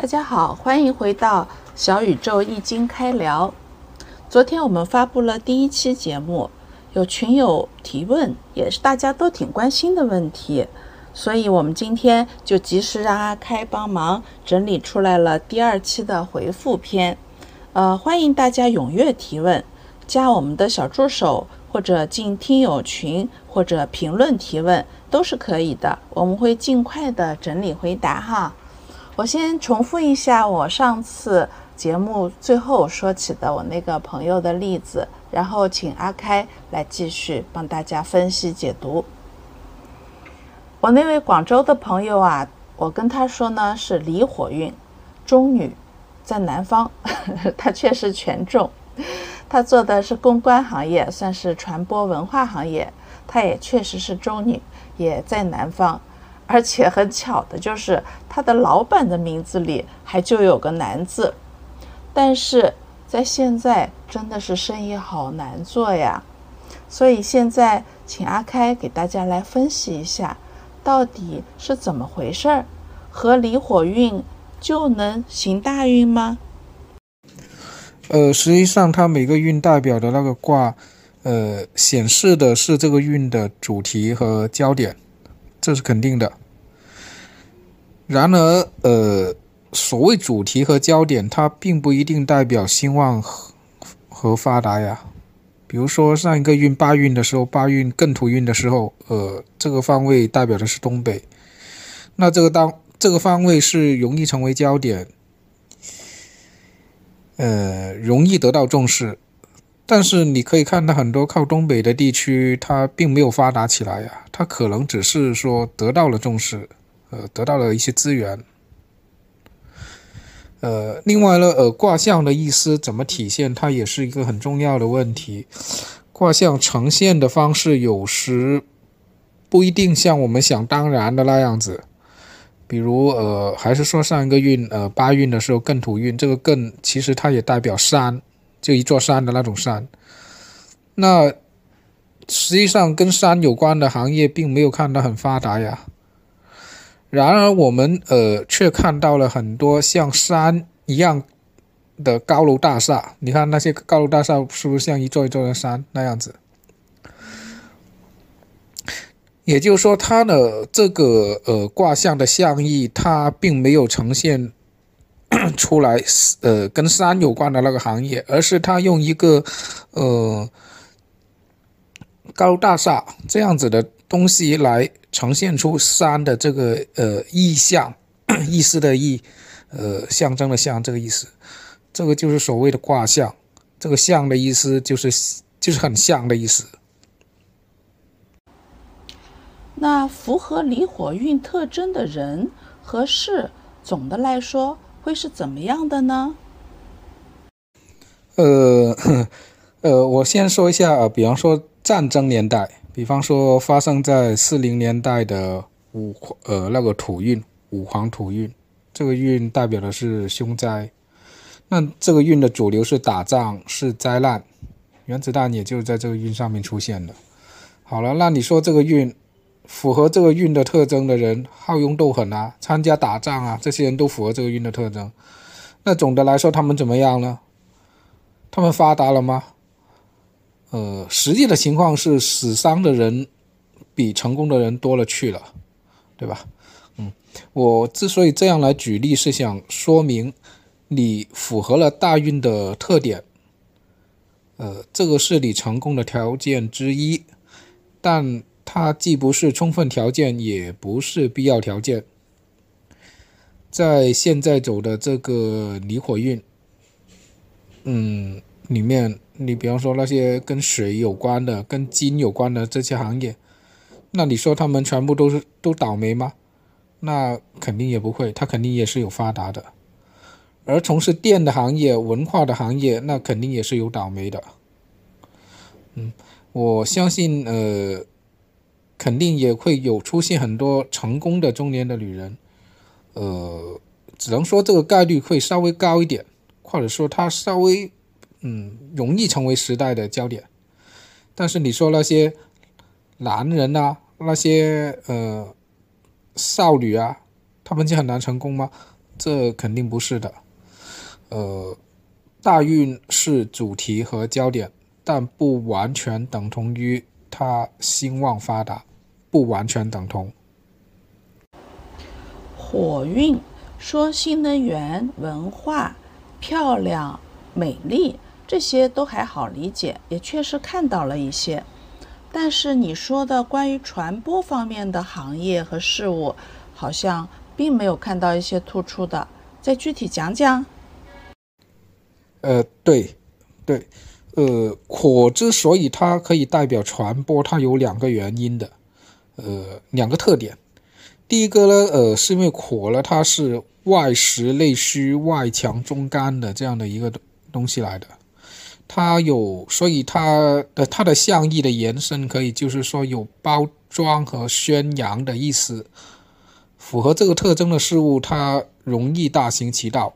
大家好，欢迎回到小宇宙易经开聊。昨天我们发布了第一期节目，有群友提问，也是大家都挺关心的问题，所以我们今天就及时让阿开帮忙整理出来了第二期的回复篇。呃，欢迎大家踊跃提问，加我们的小助手或者进听友群或者评论提问都是可以的，我们会尽快的整理回答哈。我先重复一下我上次节目最后说起的我那个朋友的例子，然后请阿开来继续帮大家分析解读。我那位广州的朋友啊，我跟他说呢是离火运，中女，在南方，他确实权重。他做的是公关行业，算是传播文化行业，他也确实是中女，也在南方。而且很巧的就是，他的老板的名字里还就有个“难”字，但是在现在真的是生意好难做呀。所以现在请阿开给大家来分析一下，到底是怎么回事儿？和离火运就能行大运吗？呃，实际上它每个运代表的那个卦，呃，显示的是这个运的主题和焦点。这是肯定的。然而，呃，所谓主题和焦点，它并不一定代表兴旺和和发达呀。比如说上一个运八运的时候，八运艮土运的时候，呃，这个方位代表的是东北，那这个当这个方位是容易成为焦点，呃，容易得到重视。但是你可以看到很多靠东北的地区，它并没有发达起来呀，它可能只是说得到了重视，呃，得到了一些资源。呃，另外呢，呃，卦象的意思怎么体现，它也是一个很重要的问题。卦象呈现的方式有时不一定像我们想当然的那样子。比如，呃，还是说上一个运，呃，八运的时候艮土运，这个艮其实它也代表山。就一座山的那种山，那实际上跟山有关的行业并没有看到很发达呀。然而我们呃却看到了很多像山一样的高楼大厦。你看那些高楼大厦是不是像一座一座的山那样子？也就是说，它的这个呃卦象的象意，它并没有呈现。出来，呃，跟山有关的那个行业，而是他用一个，呃，高大厦这样子的东西来呈现出山的这个呃意象，意思的意，呃，象征的象这个意思，这个就是所谓的卦象，这个象的意思就是就是很像的意思。那符合离火运特征的人和事，总的来说。会是怎么样的呢？呃，呃，我先说一下，比方说战争年代，比方说发生在四零年代的五呃那个土运五黄土运，这个运代表的是凶灾。那这个运的主流是打仗，是灾难，原子弹也就在这个运上面出现的。好了，那你说这个运？符合这个运的特征的人，好勇斗狠啊，参加打仗啊，这些人都符合这个运的特征。那总的来说，他们怎么样呢？他们发达了吗？呃，实际的情况是死伤的人比成功的人多了去了，对吧？嗯，我之所以这样来举例，是想说明你符合了大运的特点，呃，这个是你成功的条件之一，但。它既不是充分条件，也不是必要条件。在现在走的这个离火运，嗯，里面，你比方说那些跟水有关的、跟金有关的这些行业，那你说他们全部都是都倒霉吗？那肯定也不会，他肯定也是有发达的。而从事电的行业、文化的行业，那肯定也是有倒霉的。嗯，我相信，呃。肯定也会有出现很多成功的中年的女人，呃，只能说这个概率会稍微高一点，或者说她稍微嗯容易成为时代的焦点。但是你说那些男人啊，那些呃少女啊，他们就很难成功吗？这肯定不是的。呃，大运是主题和焦点，但不完全等同于他兴旺发达，不完全等同。火运说新能源、文化、漂亮、美丽这些都还好理解，也确实看到了一些。但是你说的关于传播方面的行业和事物，好像并没有看到一些突出的，再具体讲讲。呃，对，对，呃，火之所以它可以代表传播，它有两个原因的，呃，两个特点。第一个呢，呃，是因为火呢，它是外实内虚、外强中干的这样的一个东西来的。它有，所以它的它的象意的延伸可以就是说有包装和宣扬的意思。符合这个特征的事物，它容易大行其道。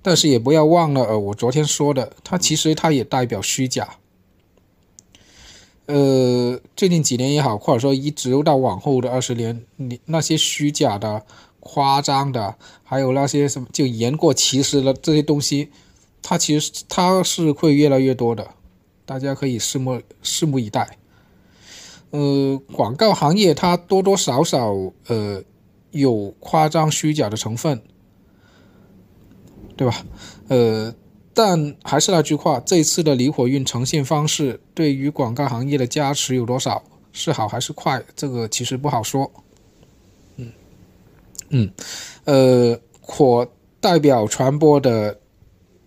但是也不要忘了，呃，我昨天说的，它其实它也代表虚假。呃，最近几年也好，或者说一直到往后的二十年，你那些虚假的、夸张的，还有那些什么就言过其实的这些东西。它其实它是会越来越多的，大家可以拭目拭目以待。呃，广告行业它多多少少呃有夸张虚假的成分，对吧？呃，但还是那句话，这次的离火运呈现方式对于广告行业的加持有多少？是好还是坏？这个其实不好说。嗯嗯，呃，火代表传播的。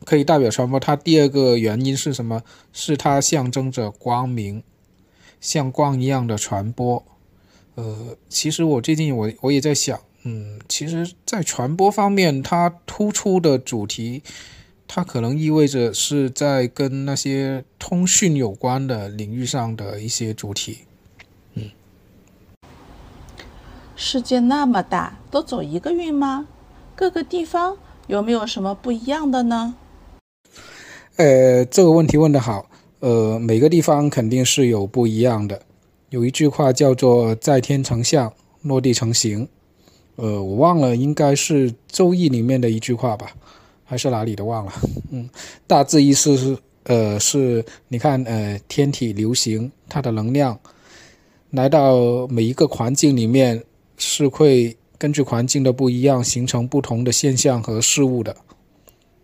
可以代表传播，它第二个原因是什么？是它象征着光明，像光一样的传播。呃，其实我最近我我也在想，嗯，其实，在传播方面，它突出的主题，它可能意味着是在跟那些通讯有关的领域上的一些主题。嗯，世界那么大，都走一个运吗？各个地方有没有什么不一样的呢？呃，这个问题问得好。呃，每个地方肯定是有不一样的。有一句话叫做“在天成象，落地成形”。呃，我忘了，应该是《周易》里面的一句话吧，还是哪里的忘了。嗯，大致意思是，呃，是你看，呃，天体流行，它的能量来到每一个环境里面，是会根据环境的不一样，形成不同的现象和事物的。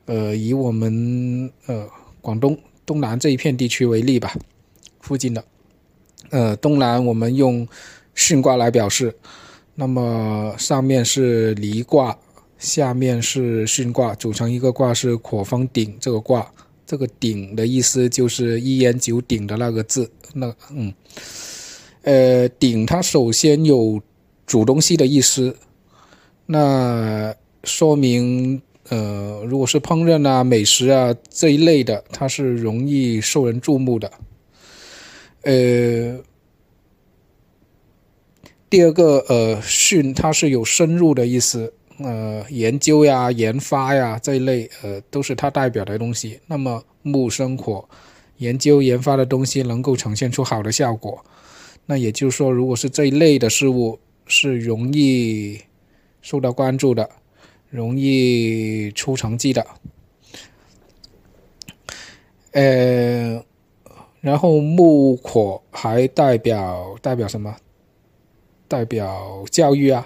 呃，以我们呃广东东南这一片地区为例吧，附近的，呃东南我们用巽卦来表示，那么上面是离卦，下面是巽卦，组成一个卦是火风鼎这个卦，这个鼎的意思就是一言九鼎的那个字，那嗯，呃鼎它首先有煮东西的意思，那说明。呃，如果是烹饪啊、美食啊这一类的，它是容易受人注目的。呃，第二个，呃，训它是有深入的意思，呃，研究呀、研发呀这一类，呃，都是它代表的东西。那么木生火，研究研发的东西能够呈现出好的效果，那也就是说，如果是这一类的事物，是容易受到关注的。容易出成绩的，呃，然后木火还代表代表什么？代表教育啊，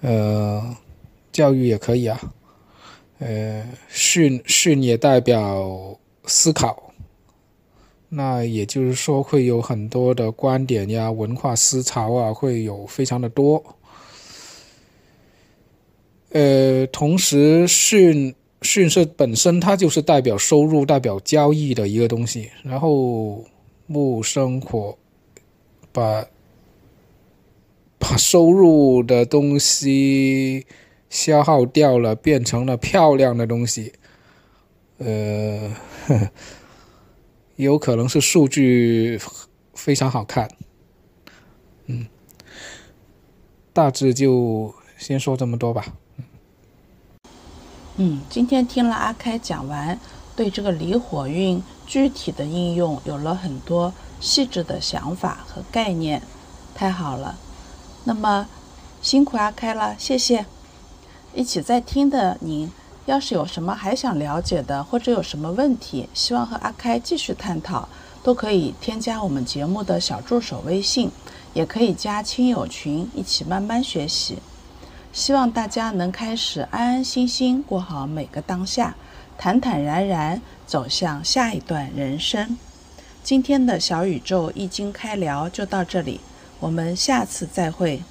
呃，教育也可以啊，呃，训训也代表思考，那也就是说会有很多的观点呀、文化思潮啊，会有非常的多。呃，同时，训训是本身它就是代表收入、代表交易的一个东西。然后木生火，把把收入的东西消耗掉了，变成了漂亮的东西。呃，有可能是数据非常好看。嗯，大致就先说这么多吧。嗯，今天听了阿开讲完，对这个离火运具体的应用有了很多细致的想法和概念，太好了。那么辛苦阿开了，谢谢。一起在听的您，要是有什么还想了解的，或者有什么问题，希望和阿开继续探讨，都可以添加我们节目的小助手微信，也可以加亲友群，一起慢慢学习。希望大家能开始安安心心过好每个当下，坦坦然然走向下一段人生。今天的小宇宙易经开聊就到这里，我们下次再会。